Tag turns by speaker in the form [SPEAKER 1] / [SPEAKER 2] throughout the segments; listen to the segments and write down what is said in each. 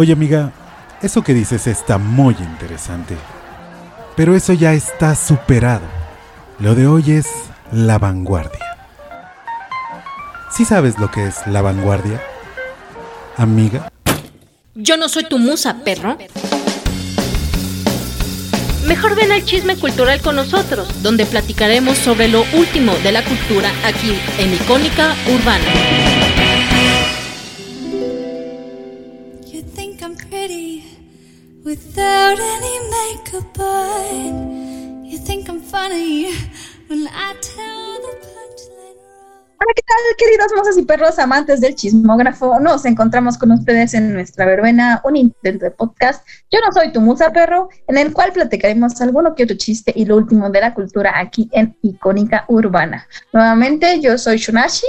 [SPEAKER 1] Oye amiga, eso que dices está muy interesante. Pero eso ya está superado. Lo de hoy es la vanguardia. ¿Sí sabes lo que es la vanguardia? Amiga.
[SPEAKER 2] Yo no soy tu musa, perro. Mejor ven al chisme cultural con nosotros, donde platicaremos sobre lo último de la cultura aquí en Icónica Urbana.
[SPEAKER 3] Hola, ¿qué tal, queridos mozas y perros amantes del chismógrafo? Nos encontramos con ustedes en nuestra verbena, un intento de podcast. Yo no soy tu musa, perro, en el cual platicaremos alguno que otro chiste y lo último de la cultura aquí en Icónica Urbana. Nuevamente, yo soy Shunashi.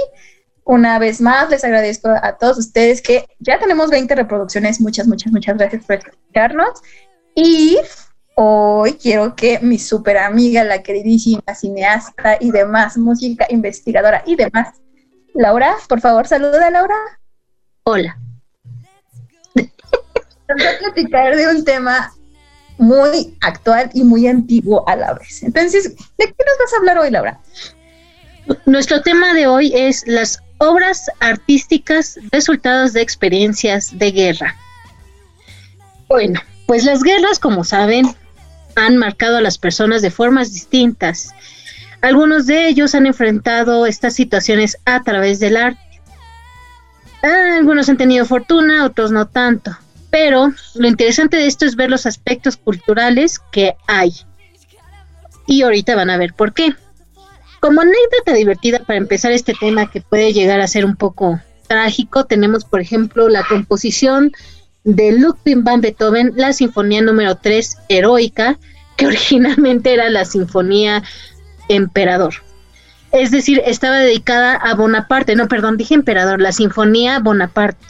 [SPEAKER 3] Una vez más, les agradezco a todos ustedes que ya tenemos 20 reproducciones. Muchas, muchas, muchas gracias por escucharnos. Y Hoy quiero que mi super amiga, la queridísima cineasta y demás, música investigadora y demás, Laura, por favor, saluda Laura.
[SPEAKER 2] Hola.
[SPEAKER 3] Vamos a platicar de un tema muy actual y muy antiguo a la vez. Entonces, ¿de qué nos vas a hablar hoy, Laura?
[SPEAKER 2] Nuestro tema de hoy es las obras artísticas resultados de experiencias de guerra. Bueno, pues las guerras, como saben, han marcado a las personas de formas distintas. Algunos de ellos han enfrentado estas situaciones a través del arte. Ah, algunos han tenido fortuna, otros no tanto. Pero lo interesante de esto es ver los aspectos culturales que hay. Y ahorita van a ver por qué. Como anécdota divertida para empezar este tema que puede llegar a ser un poco trágico, tenemos por ejemplo la composición de Ludwig van Beethoven, la Sinfonía número 3, Heroica, que originalmente era la Sinfonía Emperador. Es decir, estaba dedicada a Bonaparte, no, perdón, dije Emperador, la Sinfonía Bonaparte.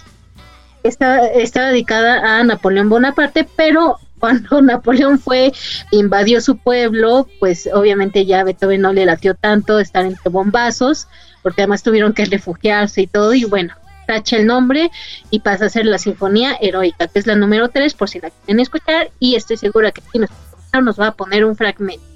[SPEAKER 2] Estaba, estaba dedicada a Napoleón Bonaparte, pero cuando Napoleón fue, invadió su pueblo, pues obviamente ya Beethoven no le latió tanto estar entre bombazos, porque además tuvieron que refugiarse y todo, y bueno, tacha el nombre y pasa a ser la Sinfonía Heroica, que es la número 3, por si la quieren escuchar, y estoy segura que nos, nos va a poner un fragmento.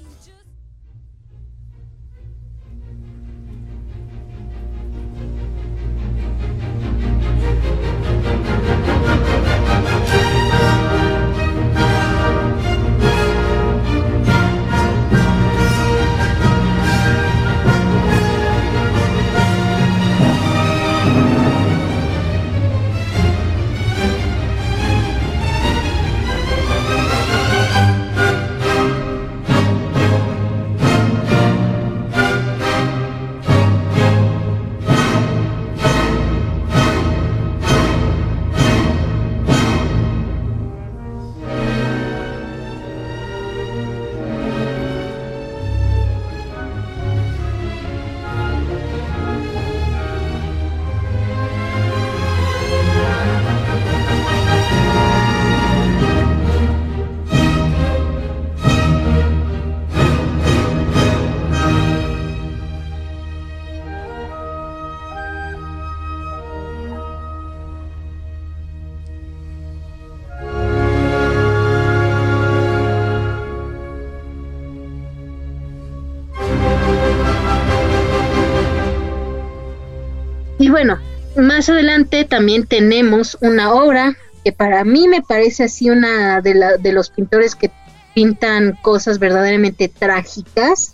[SPEAKER 2] Más adelante también tenemos una obra que para mí me parece así una de, la, de los pintores que pintan cosas verdaderamente trágicas,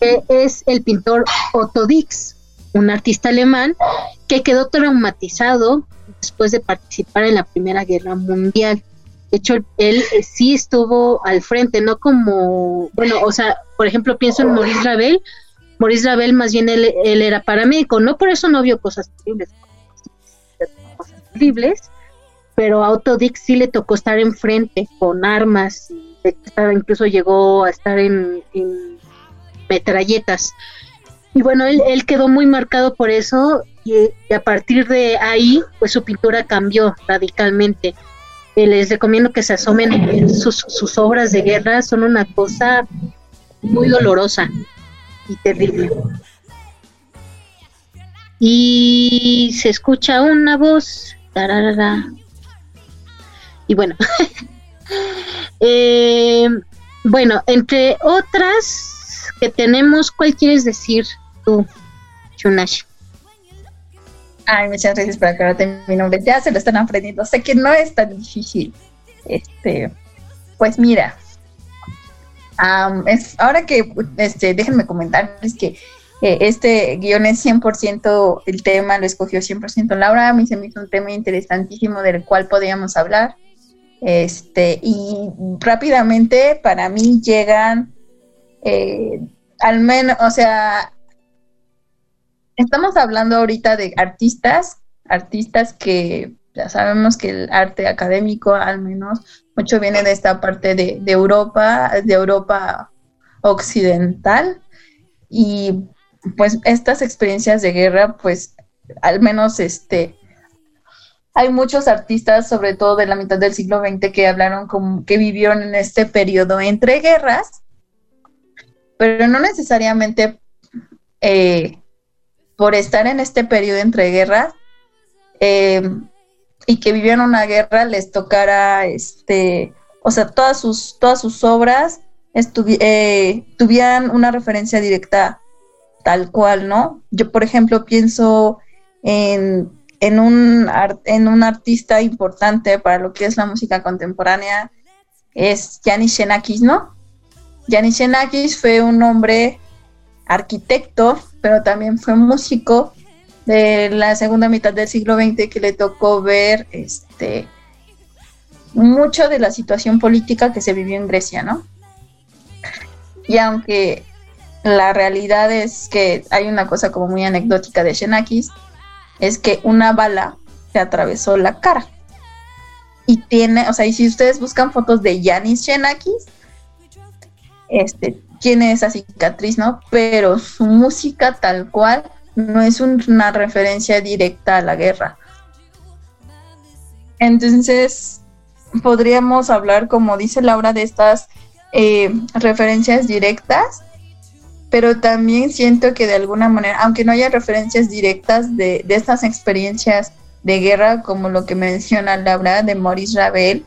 [SPEAKER 2] que es el pintor Otto Dix, un artista alemán que quedó traumatizado después de participar en la Primera Guerra Mundial. De hecho, él sí estuvo al frente, no como, bueno, o sea, por ejemplo, pienso en Maurice Ravel, Maurice Ravel más bien él, era paramédico, no por eso no vio cosas terribles, cosas terribles, pero a Otto Dix sí le tocó estar enfrente con armas, incluso llegó a estar en, metralletas. Y bueno, él, quedó muy marcado por eso y, a partir de ahí, pues su pintura cambió radicalmente. Eh, les recomiendo que se asomen sus, sus obras de guerra, son una cosa muy dolorosa y terrible. Y se escucha una voz. Y bueno, eh, bueno, entre otras que tenemos, ¿cuál quieres decir tú, Chunashi?
[SPEAKER 3] Ay, muchas gracias por aclararte mi nombre. Ya se lo están aprendiendo. Sé que no es tan difícil. Este, pues mira, es, ahora que, este, déjenme comentarles que eh, este guion es 100% el tema, lo escogió 100% Laura. A mí se me hizo un tema interesantísimo del cual podíamos hablar. Este, y rápidamente para mí llegan, eh, al menos, o sea, estamos hablando ahorita de artistas, artistas que ya sabemos que el arte académico al menos mucho viene de esta parte de, Europa, de Europa occidental y pues estas experiencias de guerra pues al menos este hay muchos artistas, sobre todo de la mitad del siglo XX, que hablaron como que vivieron en este periodo entre guerras, pero no necesariamente eh, por estar en este periodo entre guerras eh, y que vivieron una guerra les tocara este o sea todas sus todas sus obras eh, tuvieran una referencia directa tal cual no yo por ejemplo pienso en, en un en un artista importante para lo que es la música contemporánea es Yanis Xenakis no Yanis Xenakis fue un hombre arquitecto, pero también fue músico de la segunda mitad del siglo XX que le tocó ver este mucho de la situación política que se vivió en Grecia, ¿no? Y aunque la realidad es que hay una cosa como muy anecdótica de Xenakis, es que una bala se atravesó la cara. Y tiene, o sea, y si ustedes buscan fotos de Yanis Xenakis, este, tiene esa cicatriz, ¿no? Pero su música tal cual no es una referencia directa a la guerra. Entonces, podríamos hablar, como dice Laura, de estas eh, referencias directas, pero también siento que de alguna manera, aunque no haya referencias directas de, de estas experiencias de guerra, como lo que menciona Laura de Maurice Ravel,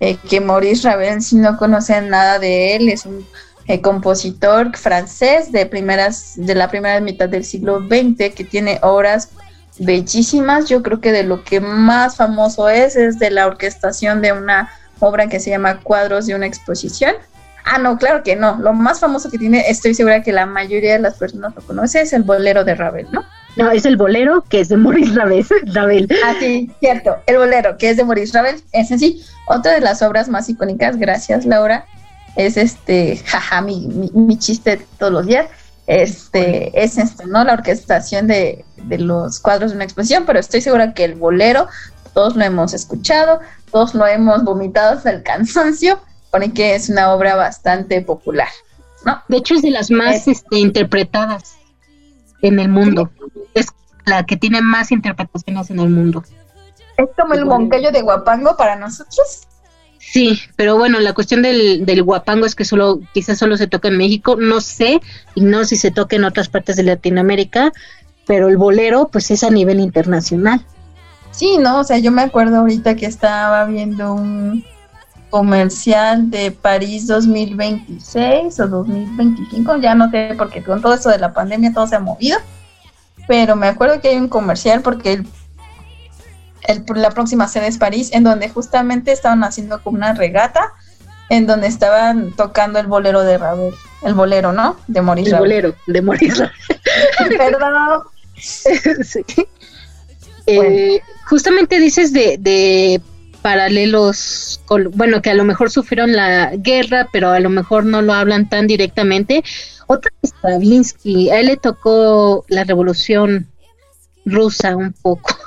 [SPEAKER 3] eh, que Maurice Ravel, si no conocen nada de él, es un eh, compositor francés de, primeras, de la primera mitad del siglo XX, que tiene obras bellísimas. Yo creo que de lo que más famoso es es de la orquestación de una obra que se llama Cuadros de una exposición. Ah, no, claro que no. Lo más famoso que tiene, estoy segura que la mayoría de las personas lo conoce, es el bolero de Ravel, ¿no?
[SPEAKER 2] No, es el bolero que es de Maurice Ravel. Ravel.
[SPEAKER 3] Ah, sí, cierto. El bolero que es de Maurice Ravel. Es así. Otra de las obras más icónicas, gracias Laura, es este, jaja, mi, mi, chiste todos los días. Este, es esto, ¿no? La orquestación de, los cuadros de una exposición, pero estoy segura que el bolero, todos lo hemos escuchado, todos lo hemos vomitado hasta el cansancio, pone que es una obra bastante popular, ¿no?
[SPEAKER 2] De hecho, es de las más este, interpretadas en el mundo. Es la que tiene más interpretaciones en el mundo.
[SPEAKER 3] Es como el monquillo de Guapango para nosotros.
[SPEAKER 2] Sí, pero bueno, la cuestión del, del guapango es que solo, quizás solo se toca en México, no sé, y no si se toca en otras partes de Latinoamérica, pero el bolero pues es a nivel internacional.
[SPEAKER 3] Sí, no, o sea, yo me acuerdo ahorita que estaba viendo un comercial de París 2026 o 2025, ya no sé, porque con todo eso de la pandemia todo se ha movido, pero me acuerdo que hay un comercial porque el la próxima sede es París, en donde justamente estaban haciendo como una regata, en donde estaban tocando el bolero de Ravel, el bolero, ¿no? De Maurice
[SPEAKER 2] El bolero de Maurice
[SPEAKER 3] Perdón. sí.
[SPEAKER 2] Eh, justamente dices de, de paralelos, bueno, que a lo mejor sufrieron la guerra, pero a lo mejor no lo hablan tan directamente. Otra Stravinsky, a él le tocó la revolución rusa un poco.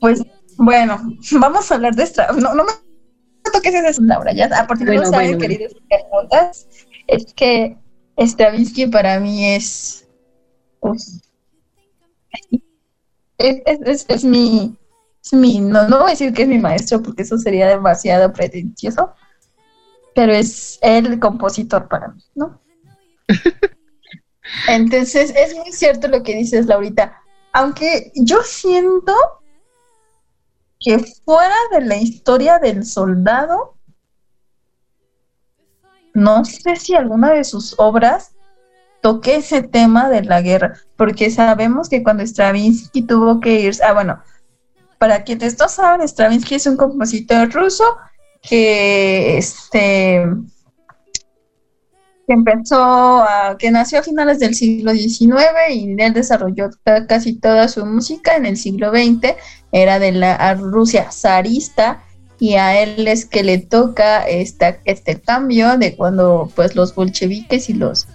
[SPEAKER 3] Pues bueno, vamos a hablar de esta. No, no me toques ese Laura, ya. A partir de no saben, queridos es que Stravinsky para mí es. Pues, es, es, es, mi. Es mi no, no voy a decir que es mi maestro porque eso sería demasiado pretencioso, pero es el compositor para mí, ¿no? Entonces, es muy cierto lo que dices, Laurita. Aunque yo siento que fuera de la historia del soldado, no sé si alguna de sus obras toque ese tema de la guerra, porque sabemos que cuando Stravinsky tuvo que irse, ah, bueno, para quienes no saben, Stravinsky es un compositor ruso que este que empezó a, que nació a finales del siglo XIX y él desarrolló casi toda su música en el siglo XX, era de la Rusia zarista y a él es que le toca esta, este cambio de cuando pues los bolcheviques y los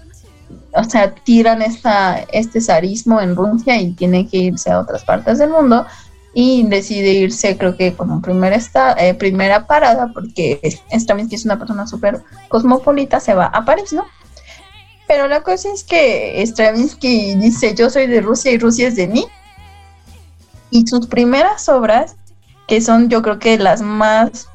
[SPEAKER 3] o sea, tiran esta, este zarismo en Rusia y tiene que irse a otras partes del mundo y decide irse creo que como primera, esta, eh, primera parada porque Stravinsky es una persona súper cosmopolita, se va a París, ¿no? Pero la cosa es que Stravinsky dice yo soy de Rusia y Rusia es de mí y sus primeras obras que son yo creo que las más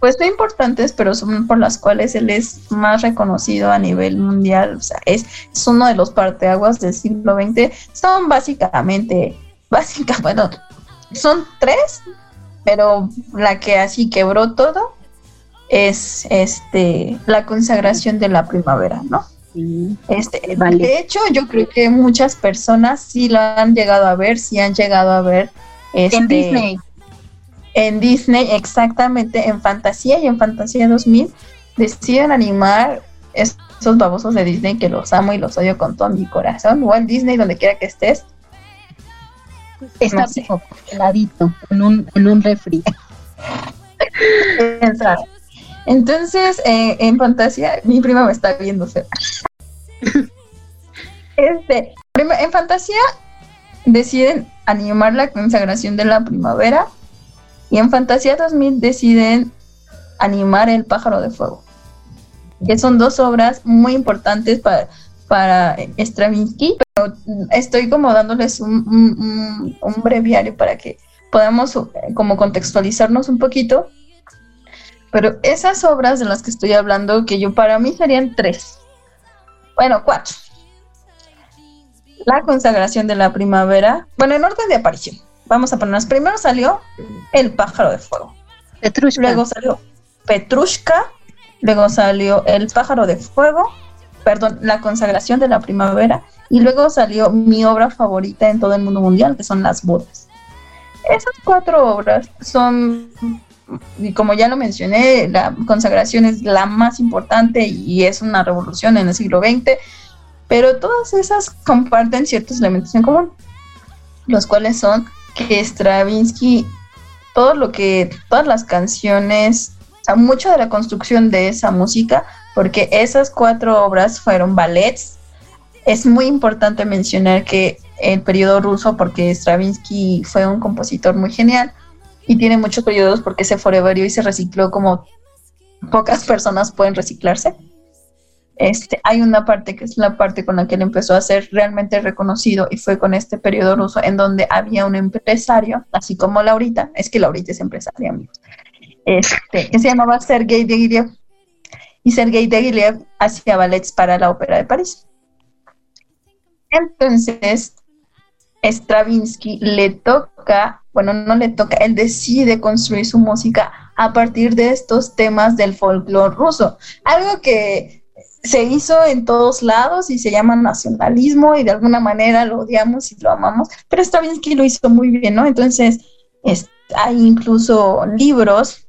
[SPEAKER 3] pues no importantes, pero son por las cuales él es más reconocido a nivel mundial. O sea, es, es uno de los parteaguas del siglo XX. Son básicamente básica, bueno, son tres, pero la que así quebró todo es este la consagración de la primavera, ¿no? Este, De hecho, yo creo que muchas personas sí lo han llegado a ver, sí han llegado a ver.
[SPEAKER 2] Este, en Disney.
[SPEAKER 3] En Disney, exactamente, en Fantasía y en Fantasía 2000 deciden animar esos babosos de Disney que los amo y los odio con todo mi corazón. O en Disney, donde quiera que estés,
[SPEAKER 2] Está no heladito en un, en un refri.
[SPEAKER 3] Entonces, eh, en fantasía, mi prima me está viendo. este, en fantasía deciden animar la consagración de la primavera y en Fantasía 2000 deciden animar El pájaro de fuego, que son dos obras muy importantes para, para Stravinsky, estoy como dándoles un, breviario para que podamos eh, como contextualizarnos un poquito. Pero esas obras de las que estoy hablando, que yo para mí serían tres, bueno, cuatro. La consagración de la primavera, bueno, en orden de aparición. Vamos a ponernos, primero salió El pájaro de fuego.
[SPEAKER 2] Petrushka.
[SPEAKER 3] Luego salió Petrushka, luego salió El pájaro de fuego, perdón, La consagración de la primavera y luego salió mi obra favorita en todo el mundo mundial, que son Las bodas. Esas cuatro obras son, y como ya lo mencioné, la consagración es la más importante y es una revolución en el siglo XX, pero todas esas comparten ciertos elementos en común, los cuales son que Stravinsky, todo lo que, todas las canciones, o sea, mucho de la construcción de esa música, porque esas cuatro obras fueron ballets es muy importante mencionar que el periodo ruso, porque Stravinsky fue un compositor muy genial y tiene muchos periodos porque se foreveró y se recicló como pocas personas pueden reciclarse. Este, hay una parte que es la parte con la que él empezó a ser realmente reconocido y fue con este periodo ruso en donde había un empresario, así como Laurita, es que Laurita es empresaria, amigos, este, que se llamaba Sergei Diaghilev. Y Sergei Diaghilev hacía ballets para la Ópera de París. Entonces, Stravinsky le toca, bueno, no le toca, él decide construir su música a partir de estos temas del folclore ruso. Algo que se hizo en todos lados y se llama nacionalismo y de alguna manera lo odiamos y lo amamos, pero Stravinsky lo hizo muy bien, ¿no? Entonces, hay incluso libros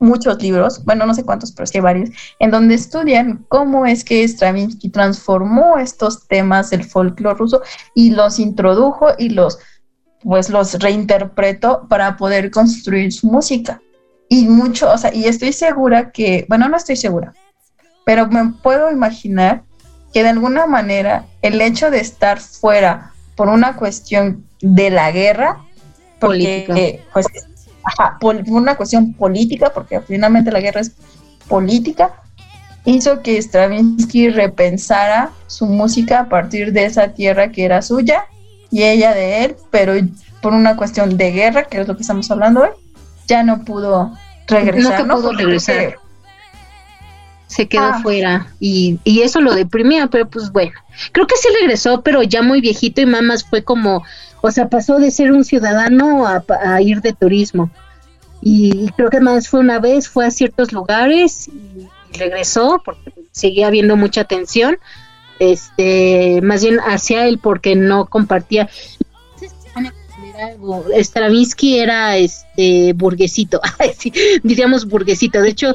[SPEAKER 3] muchos libros, bueno, no sé cuántos, pero sí varios, en donde estudian cómo es que Stravinsky transformó estos temas del folclore ruso y los introdujo y los, pues los reinterpretó para poder construir su música. Y mucho, o sea, y estoy segura que, bueno, no estoy segura, pero me puedo imaginar que de alguna manera el hecho de estar fuera por una cuestión de la guerra, porque pues por una cuestión política, porque finalmente la guerra es política, hizo que Stravinsky repensara su música a partir de esa tierra que era suya y ella de él, pero por una cuestión de guerra, que es lo que estamos hablando hoy, ya no pudo regresar.
[SPEAKER 2] No, pudo regresar. Se quedó ah. fuera y, eso lo deprimía, pero pues bueno, creo que sí regresó, pero ya muy viejito y mamás fue como O sea, pasó de ser un ciudadano a, ir de turismo. Y creo que más fue una vez, fue a ciertos lugares y regresó porque seguía habiendo mucha tensión. Este, más bien hacia él porque no compartía. Stravinsky era este burguesito, diríamos burguesito. De hecho,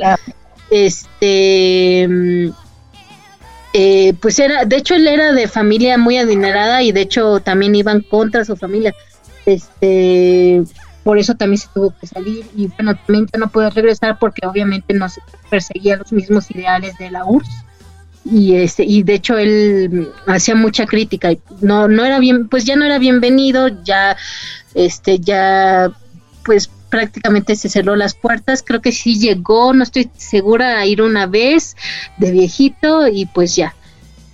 [SPEAKER 2] este mm, eh, pues era, de hecho él era de familia muy adinerada y de hecho también iban contra su familia. Este, por eso también se tuvo que salir y bueno, también no pudo regresar porque obviamente no se perseguía los mismos ideales de la URSS y este y de hecho él hacía mucha crítica y no no era bien pues ya no era bienvenido ya este ya pues prácticamente se cerró las puertas. Creo que sí llegó, no estoy segura, a ir una vez de viejito y pues ya.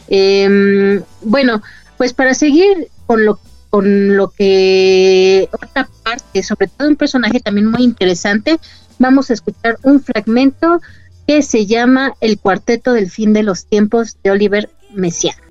[SPEAKER 2] Em, bueno, pues para seguir con lo, con lo que otra parte, sobre todo un personaje también muy interesante, vamos a escuchar un fragmento que se llama El Cuarteto del Fin de los Tiempos de Oliver Messiaen.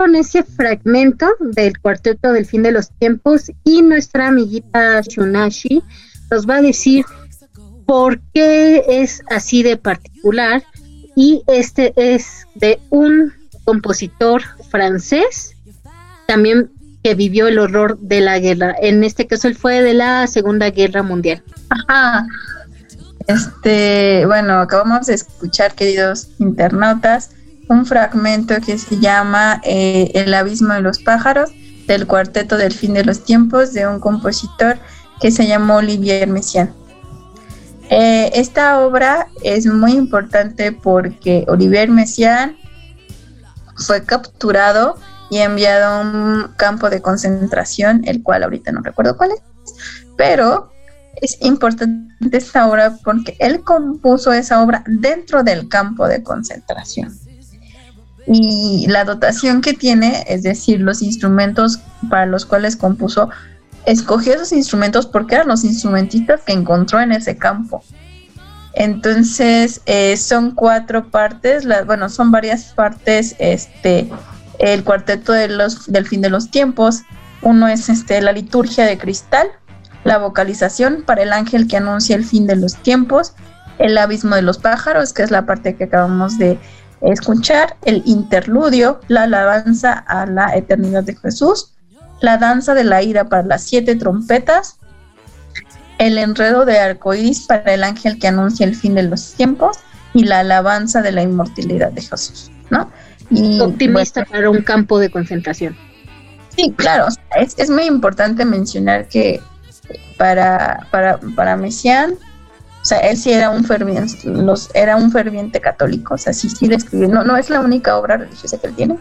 [SPEAKER 2] escucharon ese fragmento del cuarteto del fin de los tiempos y nuestra amiguita Shunashi nos va a decir por qué es así de particular y este es de un compositor francés también que vivió el horror de la guerra. En este caso él fue de la Segunda Guerra Mundial.
[SPEAKER 3] Ajá. Este, bueno, acabamos de escuchar, queridos internautas, un fragmento que se llama eh, El abismo de los pájaros del cuarteto del fin de los tiempos de un compositor que se llamó Olivier Messiaen. Eh, esta obra es muy importante porque Olivier Messiaen fue capturado y enviado a un campo de concentración, el cual ahorita no recuerdo cuál es, pero es importante esta obra porque él compuso esa obra dentro del campo de concentración y la dotación que tiene, es decir, los instrumentos para los cuales compuso, escogió esos instrumentos porque eran los instrumentistas que encontró en ese campo. Entonces, eh, son cuatro partes, bueno, son varias partes, este, el cuarteto de los, del fin de los tiempos, uno es este, la liturgia de cristal, la vocalización para el ángel que anuncia el fin de los tiempos, el abismo de los pájaros, que es la parte que acabamos de escuchar el interludio, la alabanza a la eternidad de Jesús, la danza de la ira para las siete trompetas, el enredo de arcoíris para el ángel que anuncia el fin de los tiempos y la alabanza de la inmortalidad de Jesús, ¿no?
[SPEAKER 2] Y, Optimista para un campo de concentración.
[SPEAKER 3] Sí, claro, es, es muy importante mencionar que para, para, para Messiaen o sea, él sí era un ferviente, los, era un ferviente católico, o sea, sí, sí escribió. No, no es la única obra religiosa que él tiene.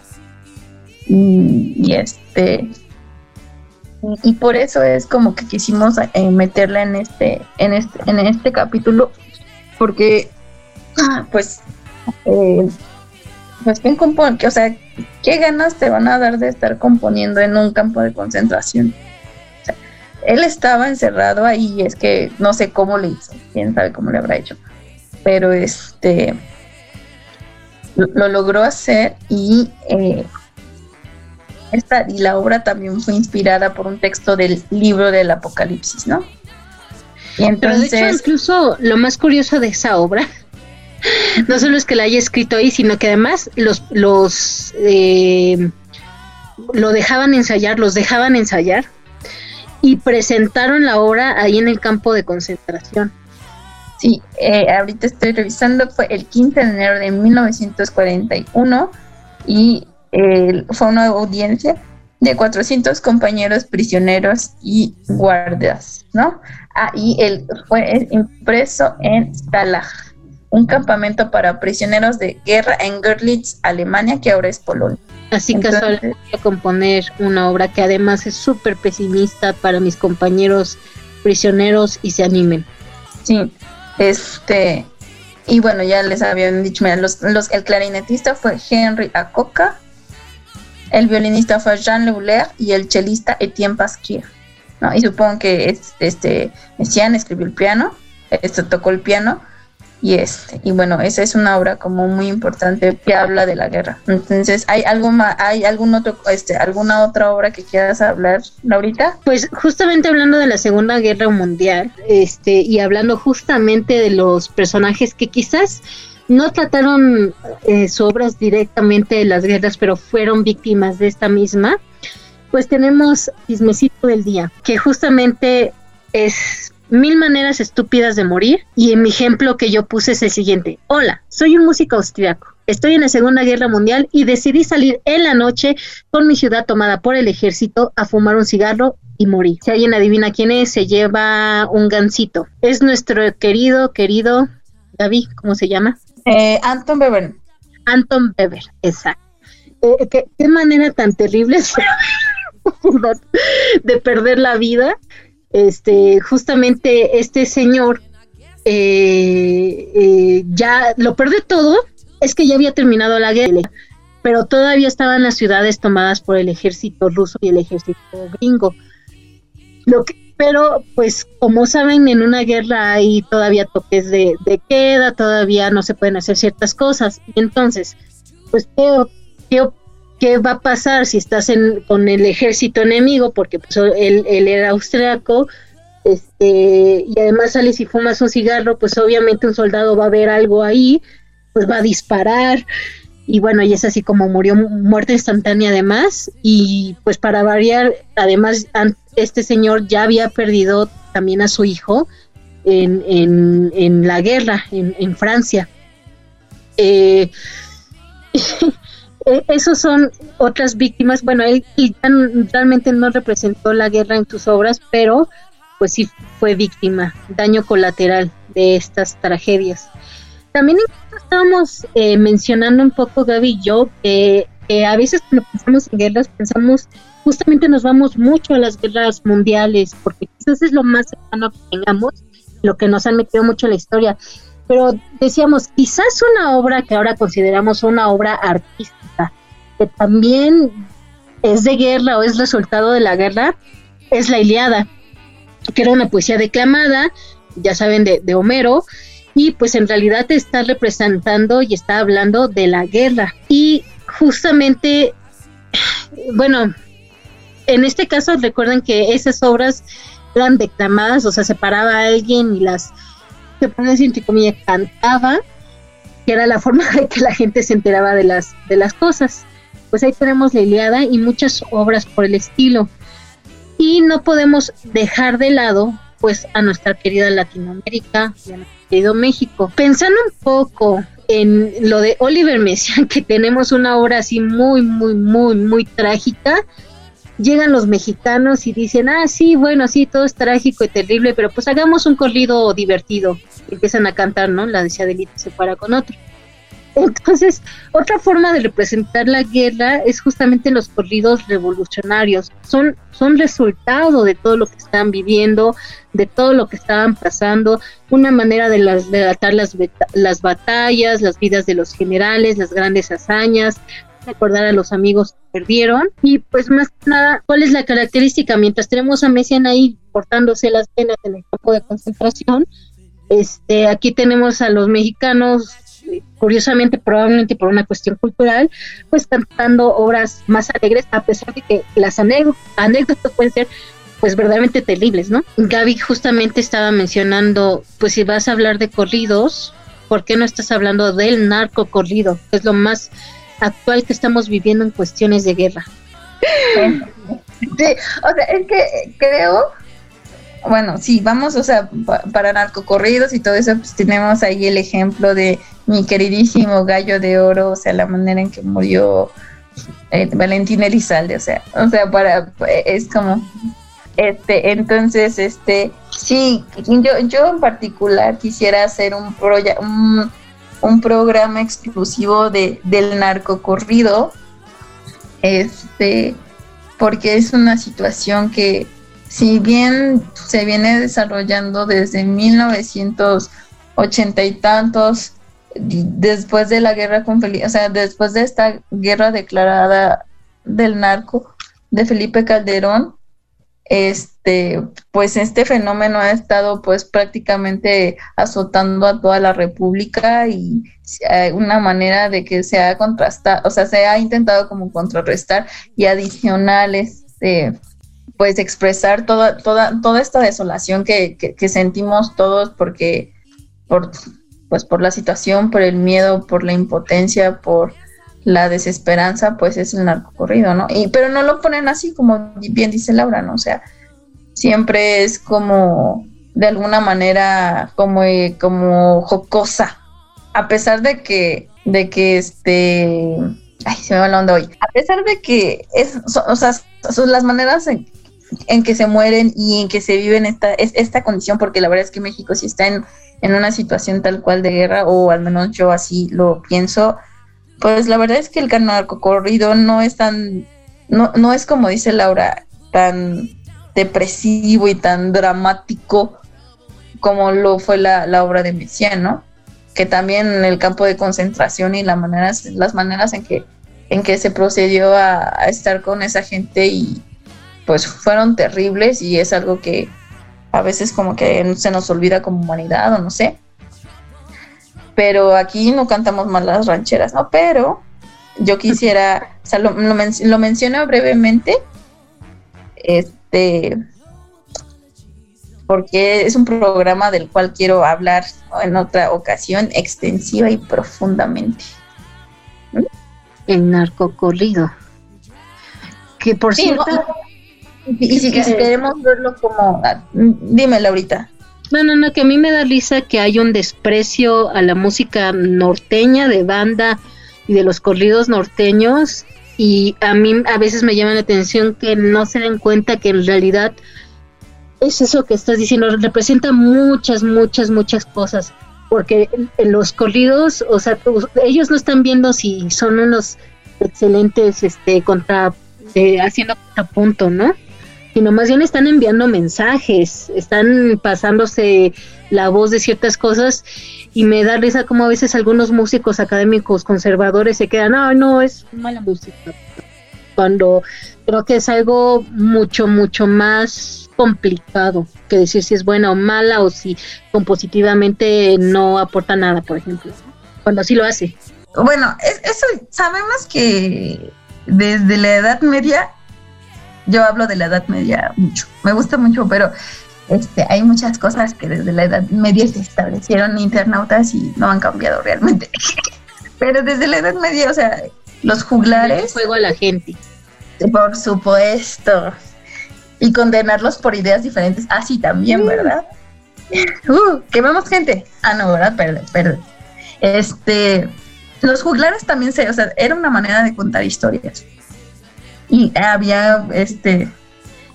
[SPEAKER 3] Y, este y, por eso es como que quisimos eh, meterla en este, en este, en este capítulo, porque ah, pues eh, pues quién compone, o sea, qué ganas te van a dar de estar componiendo en un campo de concentración él estaba encerrado ahí, es que no sé cómo le hizo, quién sabe cómo le habrá hecho, pero este lo, logró hacer y eh, esta, y la obra también fue inspirada por un texto del libro del Apocalipsis, ¿no?
[SPEAKER 2] Y entonces, Pero de hecho, incluso lo más curioso de esa obra no solo es que la haya escrito ahí, sino que además los, los eh, lo dejaban ensayar, los dejaban ensayar y presentaron la obra ahí en el campo de concentración.
[SPEAKER 3] Sí, eh, ahorita estoy revisando, fue el 15 de enero de 1941 y eh, fue una audiencia de 400 compañeros prisioneros y guardias, ¿no? Ahí el, fue impreso en Stalag, un campamento para prisioneros de guerra en Görlitz, Alemania, que ahora es Polonia.
[SPEAKER 2] Así que casual voy a componer una obra que además es súper pesimista para mis compañeros prisioneros y se animen.
[SPEAKER 3] Sí, este, y bueno, ya les habían dicho, mira, los, los, el clarinetista fue Henry Acoca, el violinista fue Jean Leuler y el chelista Etienne Pasquier. ¿no? Y supongo que este, Messiaen escribió el piano, esto tocó el piano, y este y bueno esa es una obra como muy importante que habla de la guerra. Entonces hay algo más hay algún otro este alguna otra obra que quieras hablar Laurita
[SPEAKER 2] pues justamente hablando de la segunda guerra mundial este y hablando justamente de los personajes que quizás no trataron eh, sus obras directamente de las guerras pero fueron víctimas de esta misma pues tenemos Chismecito del Día, que justamente es Mil maneras estúpidas de morir y en mi ejemplo que yo puse es el siguiente. Hola, soy un músico austriaco. Estoy en la Segunda Guerra Mundial y decidí salir en la noche con mi ciudad tomada por el ejército a fumar un cigarro y morir. Si alguien adivina quién es, se lleva un gancito. Es nuestro querido, querido David, ¿cómo se llama?
[SPEAKER 3] Eh, Anton Weber.
[SPEAKER 2] Anton Weber, exacto. Eh, ¿qué, manera tan terrible de perder la vida. Este, justamente este señor eh, eh, ya lo perdió todo, es que ya había terminado la guerra, pero todavía estaban las ciudades tomadas por el ejército ruso y el ejército gringo. Lo pero pues como saben, en una guerra hay todavía toques de, queda, todavía no se pueden hacer ciertas cosas. Entonces, pues, ¿qué, qué, va a pasar si estás en, con el ejército enemigo? Porque pues, él, era austriaco, este, y además sales y fumas un cigarro, pues obviamente un soldado va a ver algo ahí, pues va a disparar, y bueno, y es así como murió muerte instantánea además, y pues para variar, además este señor ya había perdido también a su hijo en, en, la guerra en, Francia. Eh, e, esos son otras víctimas. Bueno, él, realmente no representó la guerra en sus obras, pero pues sí fue víctima, daño colateral de estas tragedias. También estábamos eh, mencionando un poco, Gaby y yo, que a veces cuando pensamos en guerras, pensamos, justamente nos vamos mucho a las guerras mundiales, porque quizás es lo más cercano que tengamos, lo que nos han metido mucho en la historia. Pero decíamos, quizás una obra que ahora consideramos una obra artística, que también es de guerra o es resultado de la guerra, es la Iliada que era una poesía declamada, ya saben, de, Homero, y pues en realidad está representando y está hablando de la guerra. Y justamente, bueno, en este caso recuerden que esas obras eran declamadas, o sea, se paraba a alguien y las, se decir entre comillas, cantaba, que era la forma de que la gente se enteraba de las, de las cosas. Pues ahí tenemos la Iliada y muchas obras por el estilo y no podemos dejar de lado pues a nuestra querida Latinoamérica y a nuestro querido México. Pensando un poco en lo de Oliver Messiaen, que tenemos una obra así muy, muy, muy, muy trágica, llegan los mexicanos y dicen, ah, sí, bueno, sí, todo es trágico y terrible, pero pues hagamos un corrido divertido. empiezan a cantar, ¿no? La de Adelita se para con otro. Entonces, otra forma de representar la guerra es justamente los corridos revolucionarios. Son, son resultado de todo lo que están viviendo, de todo lo que estaban pasando, una manera de las, relatar las, las batallas, las vidas de los generales, las grandes hazañas, recordar a los amigos que perdieron y pues más que nada, ¿cuál es la característica? Mientras tenemos a Messian ahí portándose las penas en el campo de concentración, este, aquí tenemos a los mexicanos curiosamente, probablemente por una cuestión cultural, pues cantando obras más alegres, a pesar de que las anécdotas pueden ser pues verdaderamente terribles, ¿no? Gaby justamente estaba mencionando, pues si vas a hablar de corridos, ¿por qué no estás hablando del narco corrido? Es lo más actual que estamos viviendo en cuestiones de guerra.
[SPEAKER 3] Sí, o sea, es que creo bueno, sí, vamos, o sea, para narcocorridos y todo eso, pues tenemos ahí el ejemplo de mi queridísimo gallo de oro, o sea, la manera en que murió eh, Valentín Elizalde, o sea, o sea, para, es como, este, entonces, este, sí, yo, yo en particular quisiera hacer un, un, un programa exclusivo de, del narcocorrido, este, porque es una situación que si bien se viene desarrollando desde 1980 y tantos, después de la guerra con Felipe, o sea, después de esta guerra declarada del narco de Felipe Calderón, este, pues este fenómeno ha estado pues prácticamente azotando a toda la República y una manera de que se ha contrastado, o sea, se ha intentado como contrarrestar y adicionales este, pues expresar toda, toda, toda esta desolación que, sentimos todos porque por, pues por la situación, por el miedo, por la impotencia, por la desesperanza, pues es el narcocorrido, ¿no? Y, pero no lo ponen así como bien dice Laura, ¿no? O sea, siempre es como de alguna manera como, eh, como jocosa, a pesar de que, de que este, ay, se me va la onda hoy, a pesar de que es, o sea, son las maneras en, en que se mueren y en que se vive esta, esta condición, porque la verdad es que México sí está en, una situación tal cual de guerra, o al menos yo así lo pienso, pues la verdad es que el narcocorrido no es tan no, no es como dice Laura, tan depresivo y tan dramático como lo fue la, obra de Messiaen, ¿no? Que también el campo de concentración y la las maneras en que, en que se procedió a, estar con esa gente y pues fueron terribles y es algo que a veces como que se nos olvida como humanidad o no sé. Pero aquí no cantamos mal las rancheras, ¿no? Pero yo quisiera, o sea, lo, lo menciono brevemente, este, porque es un programa del cual quiero hablar en otra ocasión extensiva y profundamente.
[SPEAKER 2] El narcocorrido. Que por cierto...
[SPEAKER 3] y, si queremos verlo como... Ah, dime, Laurita.
[SPEAKER 2] No, no, no, que a mí me da risa que hay un desprecio a la música norteña de banda y de los corridos norteños y a mí a veces me llama la atención que no se den cuenta que en realidad es eso que estás diciendo, representa muchas, muchas, muchas cosas, porque en los corridos, o sea, ellos no están viendo si son unos excelentes, este, contra, eh, haciendo contrapunto, ¿no? Sino más bien están enviando mensajes, están pasándose la voz de ciertas cosas y me da risa como a veces algunos músicos académicos conservadores se quedan, no, no, es mala música. Cuando creo que es algo mucho, mucho más complicado que decir si es buena o mala o si compositivamente no aporta nada, por ejemplo, cuando así lo hace.
[SPEAKER 3] Bueno, eso sabemos que desde la Edad Media, yo hablo de la Edad Media mucho, me gusta mucho, pero este, hay muchas cosas que desde la Edad Media se establecieron internautas y no han cambiado realmente. pero desde la Edad Media, o sea, los juglares...
[SPEAKER 2] Juego a la gente.
[SPEAKER 3] Por supuesto, y condenarlos por ideas diferentes. Así ah, también, ¿verdad? Uh, quemamos gente. Ah, no, ¿verdad? Perdón, perdón. Este, los juglares también se, o sea, era una manera de contar historias. Y había, este,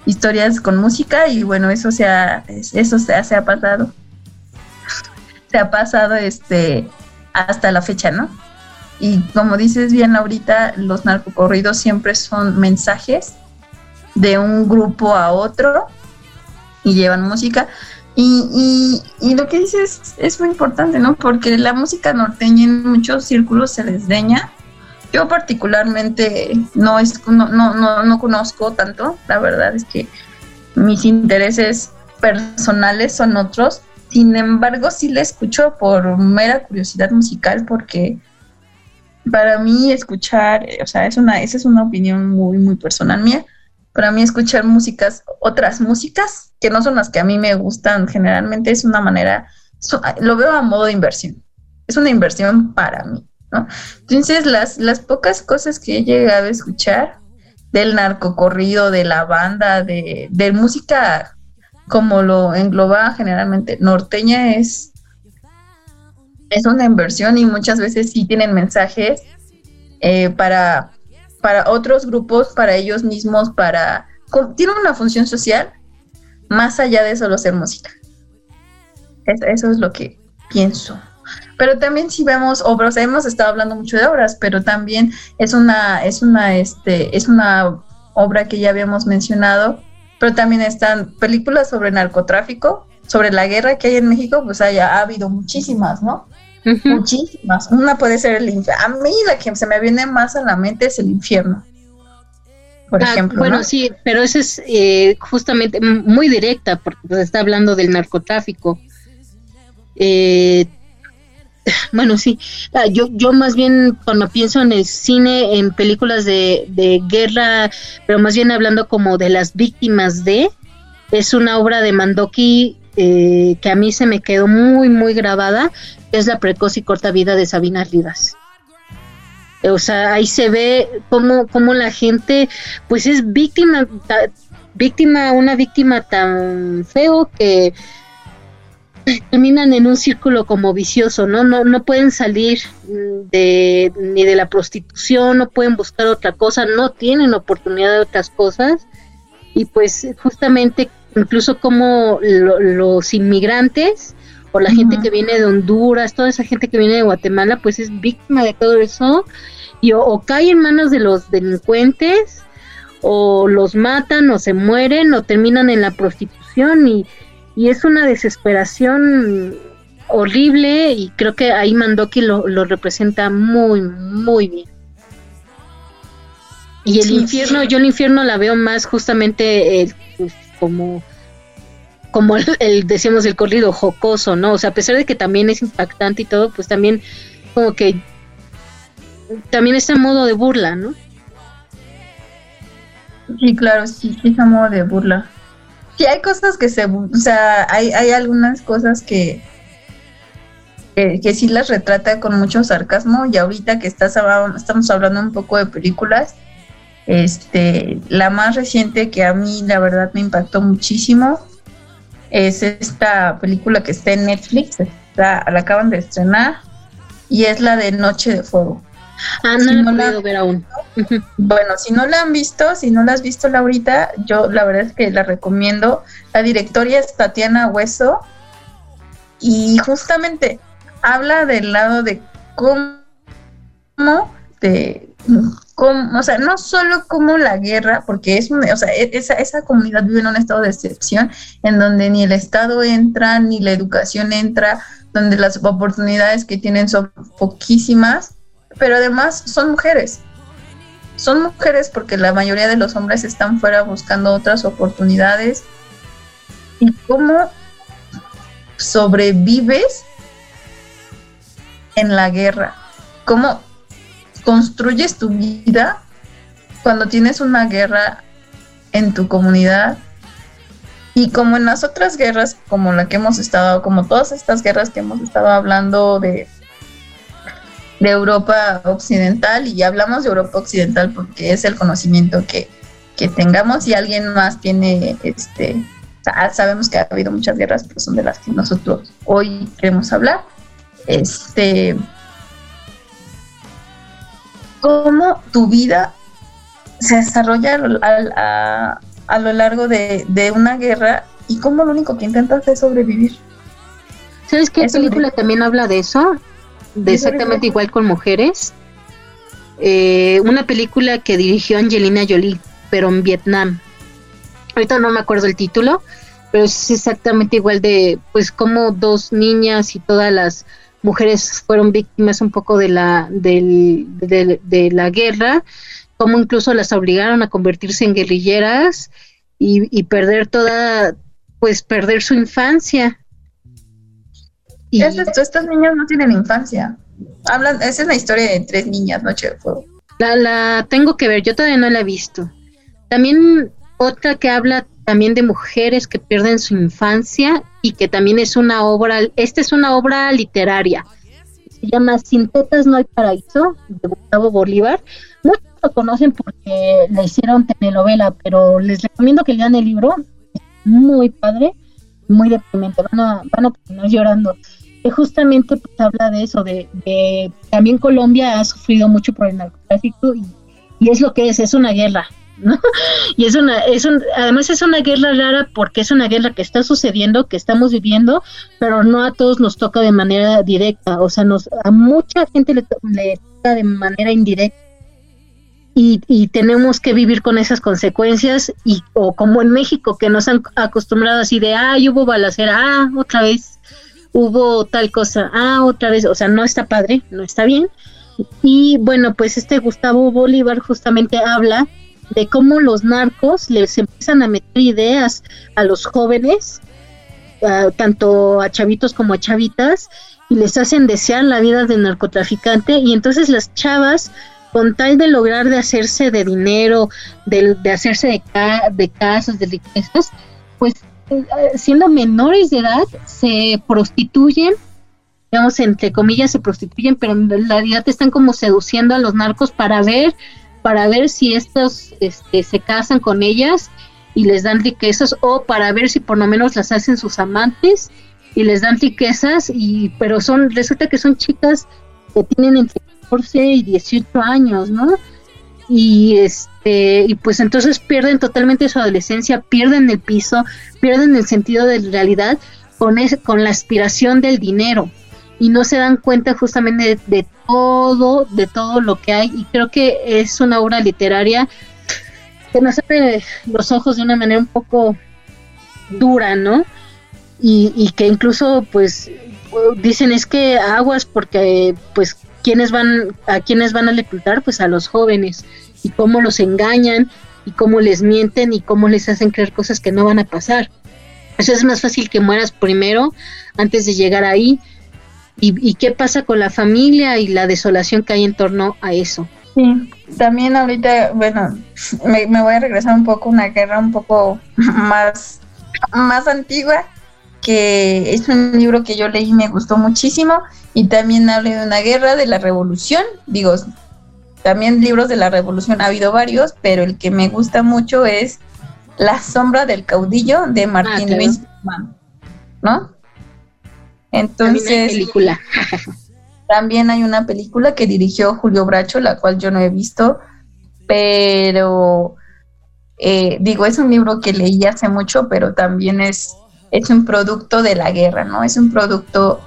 [SPEAKER 3] historias con música y bueno, eso se ha, eso se ha, pasado. Se ha pasado, este, hasta la fecha, ¿no? Y como dices bien ahorita, los narcocorridos siempre son mensajes de un grupo a otro y llevan música. Y, y, lo que dices es muy importante, ¿no? Porque la música norteña en muchos círculos se desdeña. Yo particularmente no, es, no, no, no, conozco tanto, la verdad es que mis intereses personales son otros. Sin embargo, sí la escucho por mera curiosidad musical porque para mí escuchar, o sea, es una, esa es una opinión muy, muy personal mía para mí escuchar músicas, otras músicas que no son las que a mí me gustan generalmente, es una manera, lo veo a modo de inversión. Es una inversión para mí, Entonces, las, las pocas cosas que he llegado a escuchar del narcocorrido, de la banda, de, de música como lo engloba generalmente norteña es, es una inversión y muchas veces sí tienen mensajes eh, para para otros grupos, para ellos mismos, para... Tiene una función social más allá de solo ser música. Eso, es lo que pienso. Pero también si vemos obras, hemos estado hablando mucho de obras, pero también es una, es una, este, es una obra que ya habíamos mencionado, pero también están películas sobre narcotráfico, sobre la guerra que hay en México, pues haya, ha habido muchísimas, ¿no? Muchísimas. Una puede ser el infierno. A mí la que se me viene más a la mente es el infierno.
[SPEAKER 2] Por ah, ejemplo. Bueno, sí, pero esa es eh, justamente muy directa, porque está hablando del narcotráfico. Eh, bueno, sí, ah, yo, yo más bien cuando pienso en el cine, en películas de, de guerra, pero más bien hablando como de las víctimas de, es una obra de Mandoki eh, que a mí se me quedó muy, muy grabada, es la precoz y corta vida de Sabina Rivas. O sea, ahí se ve cómo, cómo la gente, pues es víctima, víctima, una víctima tan feo que terminan en un círculo como vicioso, ¿no? No, no pueden salir de, ni de la prostitución, no pueden buscar otra cosa, no tienen oportunidad de otras cosas. Y pues justamente incluso como los inmigrantes o la gente que viene de Honduras, toda esa gente que viene de Guatemala, pues es víctima de todo eso y o, cae en manos de los delincuentes o los matan o se mueren o terminan en la prostitución y, y es una desesperación horrible y creo que ahí Mandoki lo, lo representa muy, muy bien. Y el infierno, yo el infierno la veo más justamente eh, pues, como como el, decíamos el corrido jocoso, ¿no? O sea, a pesar de que también es impactante y todo, pues también como que también está en modo de burla, ¿no?
[SPEAKER 3] Sí, claro, sí, sí, a modo de burla. Sí, hay cosas que se, o sea, hay, hay algunas cosas que, que, sí las retrata con mucho sarcasmo y ahorita que estás, estamos hablando un poco de películas, este, la más reciente que a mí la verdad me impactó muchísimo es esta película que está en Netflix, la acaban de estrenar y es la de Noche de Fuego.
[SPEAKER 2] Ah, no, la he ver aún.
[SPEAKER 3] bueno, si no la han visto, si no la has visto Laurita, yo la verdad es que la recomiendo. La directoria es Tatiana Hueso y justamente habla del lado de cómo de o sea, no solo como la guerra, porque es, o sea, e, esa, esa comunidad vive en un estado de excepción en donde ni el Estado entra, ni la educación entra, donde las oportunidades que tienen son poquísimas, pero además son mujeres. Son mujeres porque la mayoría de los hombres están fuera buscando otras oportunidades. ¿Y cómo sobrevives en la guerra? ¿Cómo construyes tu vida cuando tienes una guerra en tu comunidad. Y como en las otras guerras, como la que hemos estado, como todas estas guerras que hemos estado hablando de, de Europa Occidental, y hablamos de Europa Occidental porque es el conocimiento que, que tengamos y alguien más tiene, este, sabemos que ha habido muchas guerras, pero son de las que nosotros hoy queremos hablar. Este, cómo tu vida se desarrolla a, lo largo de, una guerra y cómo lo único que intentas es sobrevivir.
[SPEAKER 2] ¿Sabes qué película también habla de eso? De exactamente igual con mujeres. Eh, una película que dirigió Angelina Jolie, pero en Vietnam. Ahorita no me acuerdo el título, pero es exactamente igual de, pues, como dos niñas y todas las mujeres fueron víctimas un poco de la, de, la guerra, como incluso las obligaron a convertirse en guerrilleras y, perder toda, pues perder su infancia.
[SPEAKER 3] Y estas niñas no tienen infancia. Hablan, esa es la historia de tres niñas, Noche de Fuego.
[SPEAKER 2] La, la tengo que ver, yo todavía no la he visto. También otra que habla también de mujeres que pierden su infancia y que también es una obra, esta es una obra literaria, se llama Sin tetas no hay paraíso, de Gustavo Bolívar. Muchos lo conocen porque le hicieron telenovela, pero les recomiendo que lean el libro, es muy padre, muy deprimente, van a, van a terminar llorando. Que justamente pues, habla de eso, de, de, también Colombia ha sufrido mucho por el narcotráfico y, es lo que es, es una guerra, Y es una, es un, además es una guerra rara porque es una guerra que está sucediendo, que estamos viviendo, pero no a todos nos toca de manera directa, o sea, nos, a mucha gente le, toca de manera indirecta. Y, y, tenemos que vivir con esas consecuencias y o como en México que nos han acostumbrado así de ay hubo balacera ah otra vez hubo tal cosa ah otra vez o sea no está padre no está bien. Y bueno pues este Gustavo Bolívar justamente habla de cómo los narcos les empiezan a meter ideas a los jóvenes, tanto a chavitos como a chavitas, y les hacen desear la vida del narcotraficante. Y entonces las chavas con tal de lograr de hacerse de dinero, de, hacerse de, de casas, de riquezas, pues siendo menores de edad se prostituyen, digamos entre comillas se prostituyen, pero en realidad están como seduciendo a los narcos para ver para ver si estos este, se casan con ellas y les dan riquezas o para ver si por lo menos las hacen sus amantes y les dan riquezas y pero son resulta que son chicas que tienen entre 14 y 18 años, ¿no? Y este y pues entonces pierden totalmente su adolescencia, pierden el piso, pierden el sentido de realidad con con la aspiración del dinero y no se dan cuenta justamente de, todo, de todo lo que hay y creo que es una obra literaria que nos abre los ojos de una manera un poco dura, ¿no? Y, que incluso, pues, dicen es que aguas porque, pues, ¿quiénes van, a quiénes van a reclutar? Pues a los jóvenes y cómo los engañan y cómo les mienten y cómo les hacen creer cosas que no van a pasar. Eso es más fácil que mueras primero antes de llegar ahí. ¿Y, qué pasa con la familia y la desolación que hay en torno a eso?
[SPEAKER 3] Sí, también ahorita, bueno, me, voy a regresar un poco a una guerra un poco más, más antigua, que es un libro que yo leí y me gustó muchísimo, y también habla de una guerra de la revolución, digo, también libros de la revolución ha habido varios, pero el que me gusta mucho es La sombra del caudillo de Martín ah, Luis ¿no? Entonces, también hay, película. también hay una película que dirigió Julio Bracho, la cual yo no he visto, pero eh, digo, es un libro que leí hace mucho, pero también es, es un producto de la guerra, ¿no? Es un producto,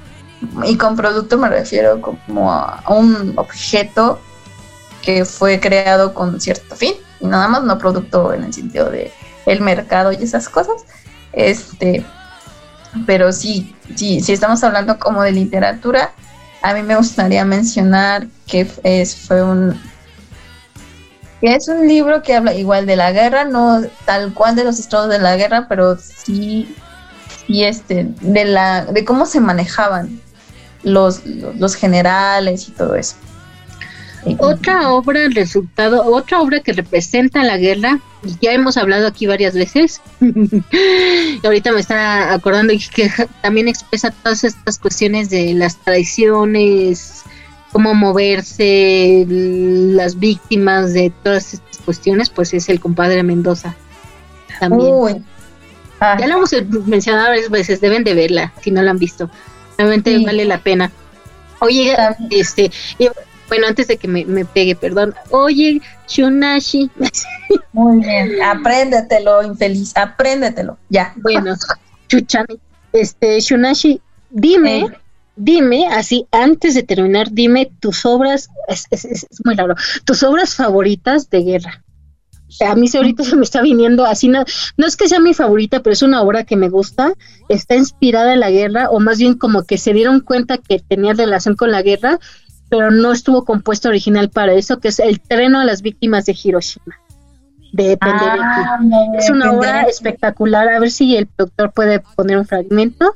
[SPEAKER 3] y con producto me refiero como a un objeto que fue creado con cierto fin y nada más no producto en el sentido de el mercado y esas cosas este pero sí sí si estamos hablando como de literatura a mí me gustaría mencionar que es fue un que es un libro que habla igual de la guerra no tal cual de los estados de la guerra pero sí sí este de la de cómo se manejaban los, los generales y todo eso
[SPEAKER 2] otra obra, resultado, otra obra que representa la guerra, ya hemos hablado aquí varias veces, y ahorita me está acordando que también expresa todas estas cuestiones de las traiciones, cómo moverse, las víctimas de todas estas cuestiones, pues es el compadre Mendoza. También. Ya lo hemos mencionado varias veces, deben de verla si no la han visto. Realmente vale la pena. Oye, este, bueno, antes de que me, pegue, perdón. Oye, Shunashi.
[SPEAKER 3] Muy bien, apréndetelo, infeliz, apréndetelo, ya.
[SPEAKER 2] Bueno, Chuchani, este, Shunashi, dime, eh. dime, así, antes de terminar, dime tus obras, es, es, es muy raro, tus obras favoritas de guerra. A mí ahorita se me está viniendo así, no, no es que sea mi favorita, pero es una obra que me gusta, está inspirada en la guerra, o más bien como que se dieron cuenta que tenía relación con la guerra pero no estuvo compuesto original para eso, que es El treno a las víctimas de Hiroshima, de ah, es una obra espectacular, a ver si el doctor puede poner un fragmento.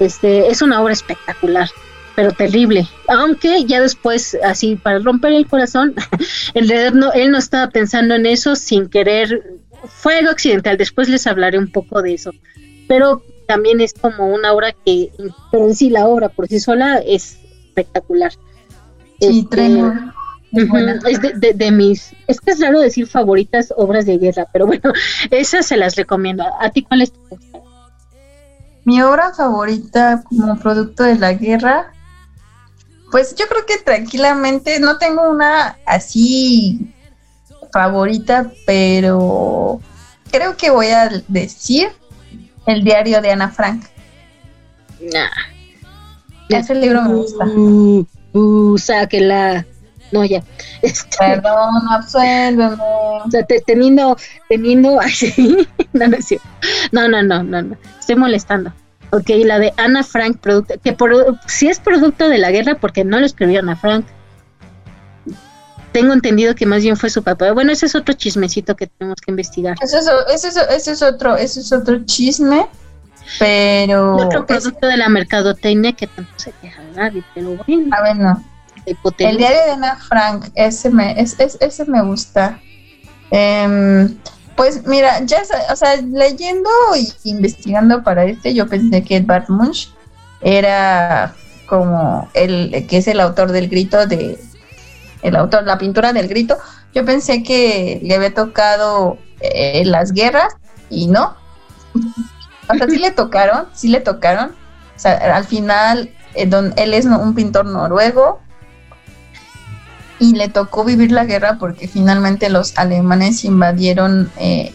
[SPEAKER 2] Este, es una obra espectacular, pero terrible. Aunque ya después, así para romper el corazón, en realidad no, él no estaba pensando en eso sin querer. Fue algo accidental, después les hablaré un poco de eso. Pero también es como una obra que, pero en sí la obra por sí sola es espectacular.
[SPEAKER 3] Sí, este,
[SPEAKER 2] es de, de, mis, es que es raro decir favoritas obras de guerra, pero bueno, esas se las recomiendo. ¿A ti cuál es tu
[SPEAKER 3] mi obra favorita como producto de la guerra, pues yo creo que tranquilamente no tengo una así favorita, pero creo que voy a decir el diario de Ana Frank.
[SPEAKER 2] Nah.
[SPEAKER 3] Ese libro me gusta.
[SPEAKER 2] Uh, uh, sáquela. No, ya.
[SPEAKER 3] Este, Perdón, absuélveme. O
[SPEAKER 2] sea, teniendo, teniendo, no, no, no, no, no, estoy molestando. Ok, la de Ana Frank, producto, que por, si es producto de la guerra, porque no lo escribió Ana Frank. Tengo entendido que más bien fue su papá. Bueno, ese es otro chismecito que tenemos que investigar.
[SPEAKER 3] Ese es, ese es otro, ese es otro chisme, pero...
[SPEAKER 2] Otro producto de la mercadotecnia que tampoco se queja nadie, pero bueno.
[SPEAKER 3] A ver, no. El diario de Ana Frank, ese me, ese me gusta. Em, pues mira, ya, o sea, leyendo e investigando para este, yo pensé que Edvard Munch era como el que es el autor del grito de el autor la pintura del grito. Yo pensé que le había tocado eh, las guerras y no. O sea sí le tocaron sí le tocaron. Al final eh, él es un pintor noruego y le tocó vivir la guerra porque finalmente los alemanes invadieron eh,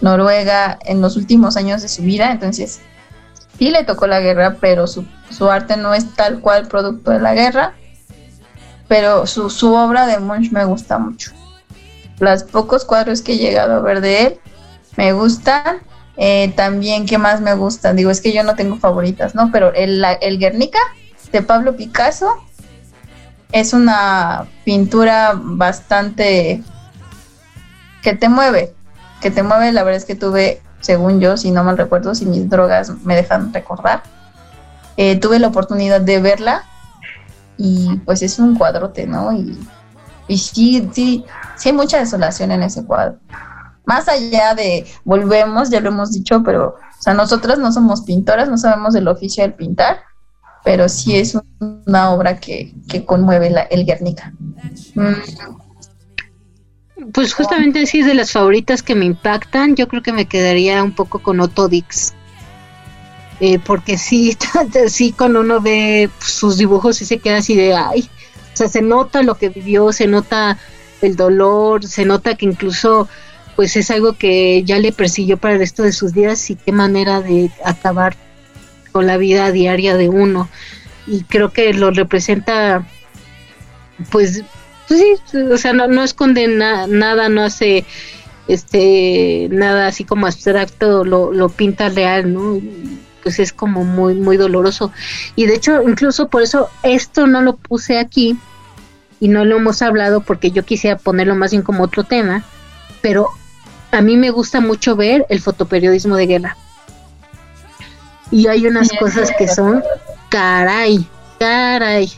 [SPEAKER 3] Noruega en los últimos años de su vida, entonces sí le tocó la guerra, pero su, arte no es tal cual producto de la guerra, pero su, su obra de Munch me gusta mucho. Los pocos cuadros que he llegado a ver de él me gustan. Eh, también, ¿qué más me gusta? Digo, es que yo no tengo favoritas, ¿no? Pero el, el Guernica de Pablo Picasso es una pintura bastante que te mueve, que te mueve. La verdad es que tuve, según yo, si no mal recuerdo, si mis drogas me dejan recordar, eh, tuve la oportunidad de verla y pues es un cuadrote, ¿no? Y, sí, sí, sí hay mucha desolación en ese cuadro. Más allá de, volvemos, ya lo hemos dicho, pero, o sea, nosotras no somos pintoras, no sabemos el oficio del pintar, pero sí es una obra que, conmueve la, el Guernica. Mm.
[SPEAKER 2] Pues justamente sí es de las favoritas que me impactan, yo creo que me quedaría un poco con Otto Dix. Eh, porque sí, sí, cuando uno ve sus dibujos y se queda así de, ay, o sea, se nota lo que vivió, se nota el dolor, se nota que incluso pues es algo que ya le persiguió para el resto de sus días y qué manera de acabar con la vida diaria de uno. Y creo que lo representa, pues, pues sí, o sea, no, no esconde nada, no hace este nada así como abstracto, lo, lo pinta real, ¿no? Pues es como muy, muy doloroso. Y de hecho, incluso por eso esto no lo puse aquí y no lo hemos hablado porque yo quisiera ponerlo más bien como otro tema, pero a mí me gusta mucho ver el fotoperiodismo de guerra. Y hay unas cosas que son, caray, caray,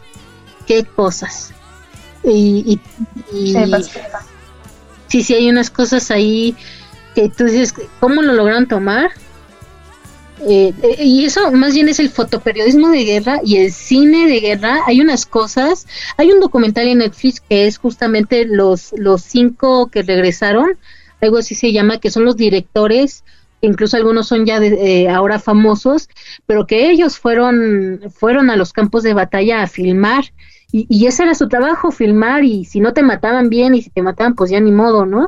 [SPEAKER 2] qué cosas. Y, sí, sí, hay unas cosas ahí que tú dices, ¿cómo lo lograron tomar? Eh, eh, y eso más bien es el fotoperiodismo de guerra y el cine de guerra. Hay unas cosas, hay un documental en Netflix que es justamente los, los cinco que regresaron, algo así se llama, que son los directores incluso algunos son ya de, eh, ahora famosos, pero que ellos fueron, fueron a los campos de batalla a filmar. Y, ese era su trabajo, filmar, y si no te mataban bien, y si te mataban, pues ya ni modo, ¿no?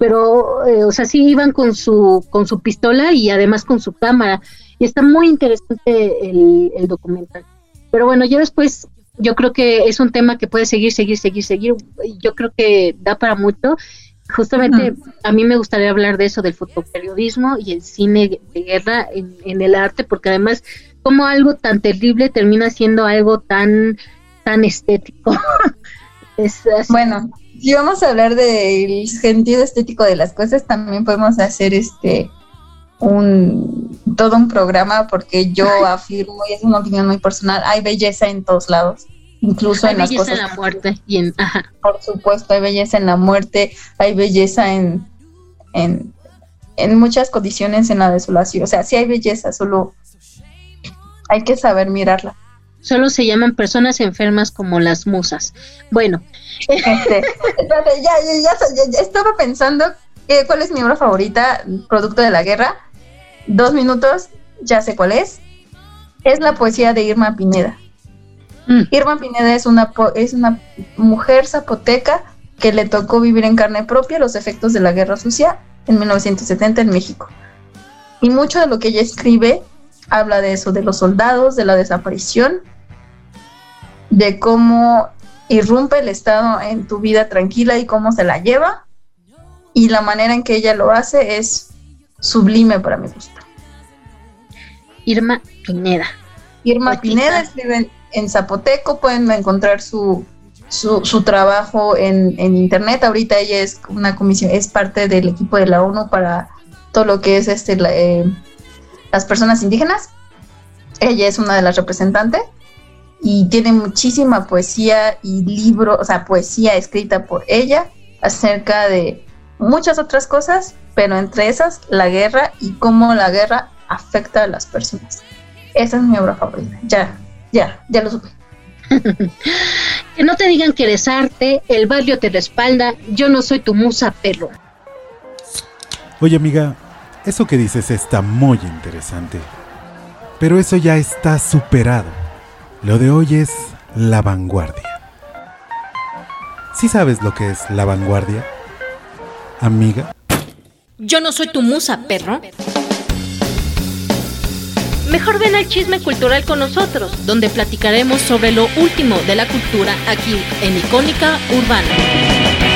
[SPEAKER 2] Pero, eh, o sea, sí iban con su, con su pistola y además con su cámara. Y está muy interesante el, el documental. Pero bueno, yo después, yo creo que es un tema que puede seguir, seguir, seguir, seguir. Yo creo que da para mucho Justamente a mí me gustaría hablar de eso, del fotoperiodismo y el cine de guerra en, el arte, porque además como algo tan terrible termina siendo algo tan, tan estético.
[SPEAKER 3] bueno, si vamos a hablar del sentido estético de las cosas, también podemos hacer este un todo un programa porque yo afirmo y es una opinión muy personal, hay belleza en todos lados incluso
[SPEAKER 2] en
[SPEAKER 3] las
[SPEAKER 2] cosas. en la muerte y en,
[SPEAKER 3] Por supuesto, hay belleza en la muerte, hay belleza en, en, en muchas condiciones en la desolación. O sea, sí hay belleza, solo hay que saber mirarla.
[SPEAKER 2] Solo se llaman personas enfermas como las musas. Bueno.
[SPEAKER 3] Este, ya, ya, ya, estaba pensando que, cuál es mi obra favorita, producto de la guerra. Dos minutos, ya sé cuál es. Es la poesía de Irma Pineda. Mm. Irma Pineda es una, es una mujer zapoteca que le tocó vivir en carne propia los efectos de la guerra sucia en 1970 en México. Y mucho de lo que ella escribe habla de eso, de los soldados, de la desaparición, de cómo irrumpe el Estado en tu vida tranquila y cómo se la lleva. Y la manera en que ella lo hace es sublime para mi gusto.
[SPEAKER 2] Irma Pineda.
[SPEAKER 3] Irma Pineda escribe en, zapoteco, pueden encontrar su, su, trabajo en, internet. Ahorita ella es una comisión, es parte del equipo de la ONU para todo lo que es este eh, las personas indígenas. Ella es una de las representantes y tiene muchísima poesía y libro, o sea, poesía escrita por ella acerca de muchas otras cosas, pero entre esas la guerra y cómo la guerra afecta a las personas. Esa es mi obra favorita. Ya, ya, ya lo supe.
[SPEAKER 2] que no te digan que eres arte, el barrio te respalda, yo no soy tu musa, perro.
[SPEAKER 1] Oye amiga, eso que dices está muy interesante, pero eso ya está superado. Lo de hoy es la vanguardia. ¿Sí sabes lo que es la vanguardia? Amiga.
[SPEAKER 4] Yo no soy tu musa, perro. Mejor ven al chisme cultural con nosotros, donde platicaremos sobre lo último de la cultura aquí en Icónica Urbana.